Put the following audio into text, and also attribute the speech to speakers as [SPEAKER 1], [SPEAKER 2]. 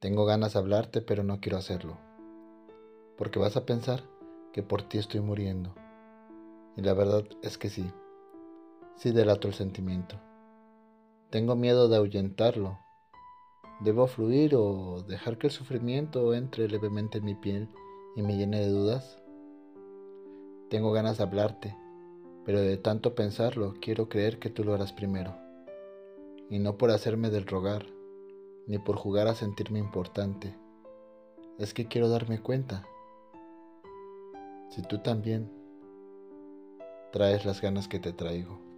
[SPEAKER 1] Tengo ganas de hablarte, pero no quiero hacerlo. Porque vas a pensar que por ti estoy muriendo. Y la verdad es que sí. Sí delato el sentimiento. Tengo miedo de ahuyentarlo. ¿Debo fluir o dejar que el sufrimiento entre levemente en mi piel y me llene de dudas? Tengo ganas de hablarte, pero de tanto pensarlo quiero creer que tú lo harás primero. Y no por hacerme del rogar, ni por jugar a sentirme importante. Es que quiero darme cuenta. Si tú también traes las ganas que te traigo.